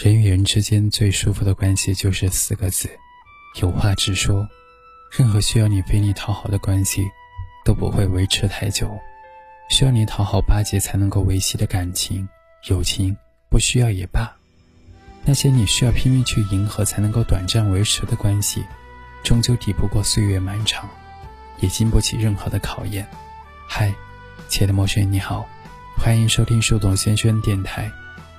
人与人之间最舒服的关系就是四个字：有话直说。任何需要你费力讨好的关系，都不会维持太久。需要你讨好巴结才能够维系的感情、友情，不需要也罢。那些你需要拼命去迎合才能够短暂维持的关系，终究抵不过岁月漫长，也经不起任何的考验。嗨，亲爱的陌生人，你好，欢迎收听树洞先生电台，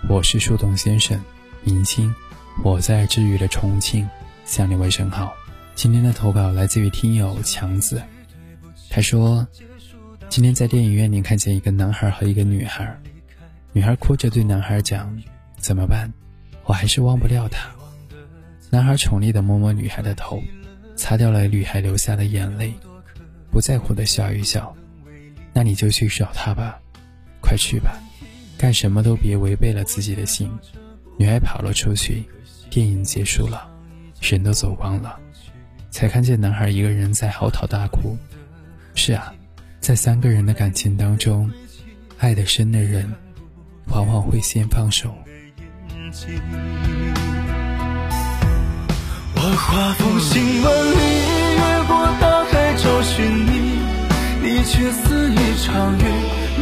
我是树洞先生。明星，我在治愈的重庆向你问声好。今天的投稿来自于听友强子，他说，今天在电影院里看见一个男孩和一个女孩，女孩哭着对男孩讲：“怎么办？我还是忘不掉他。”男孩宠溺的摸摸女孩的头，擦掉了女孩流下的眼泪，不在乎的笑一笑：“那你就去找他吧，快去吧，干什么都别违背了自己的心。”女孩跑了出去，电影结束了，人都走光了，才看见男孩一个人在嚎啕大哭。是啊，在三个人的感情当中，爱得深的人，往往会先放手。我化风行万里，越过大海找寻你，你却似一场雨，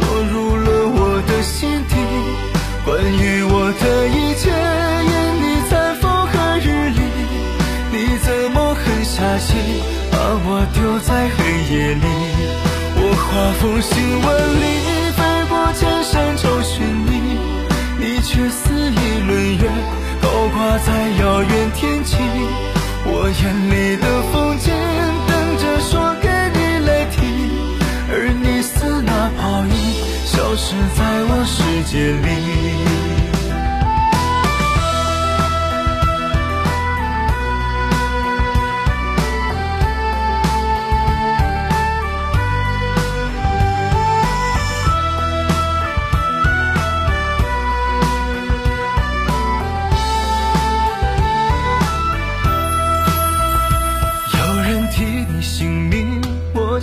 落入了我的心底。关于我的一心，把我丢在黑夜里？我化风行万里，飞过千山找寻你，你却似一轮月，高挂在遥远天际。我眼里的风景，等着说给你来听，而你似那泡影，消失在我世界里。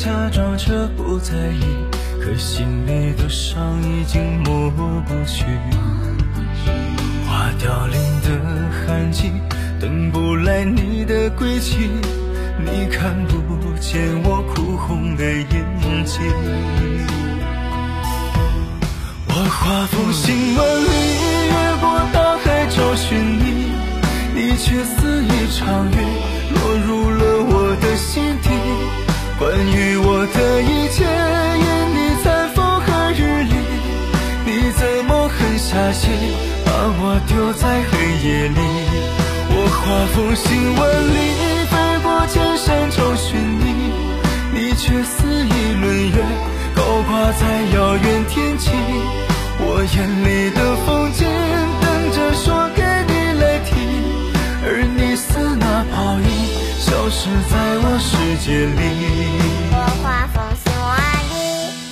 假装着不在意，可心里的伤已经抹不去。花凋零的痕迹，等不来你的归期。你看不见我哭红的眼睛。我化风行万里，越过大海找寻你，你却似一场雨，落入了我的心底。关于我的一切，因你在风和日丽。你怎么狠下心，把我丢在黑夜里？我化风行万里，飞过千山找寻你，你却似一轮月，高挂在遥远天际。我眼里的风景，等着说给你来听，而你似那泡影。消失在界里。我化风行万里，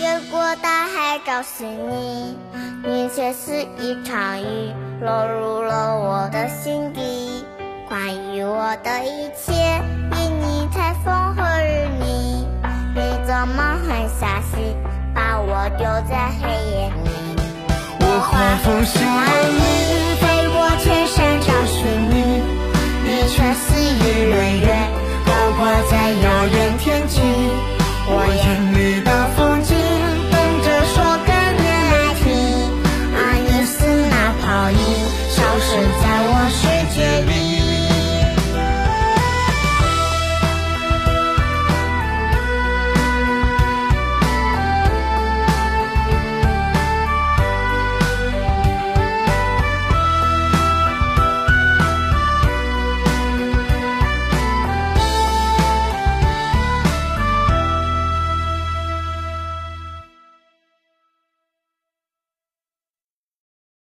越过大海找寻你，你却似一场雨，落入了我的心底。关于我的一切，因你才风和日丽。你怎么狠下心，把我丢在黑夜里？我化风行万里，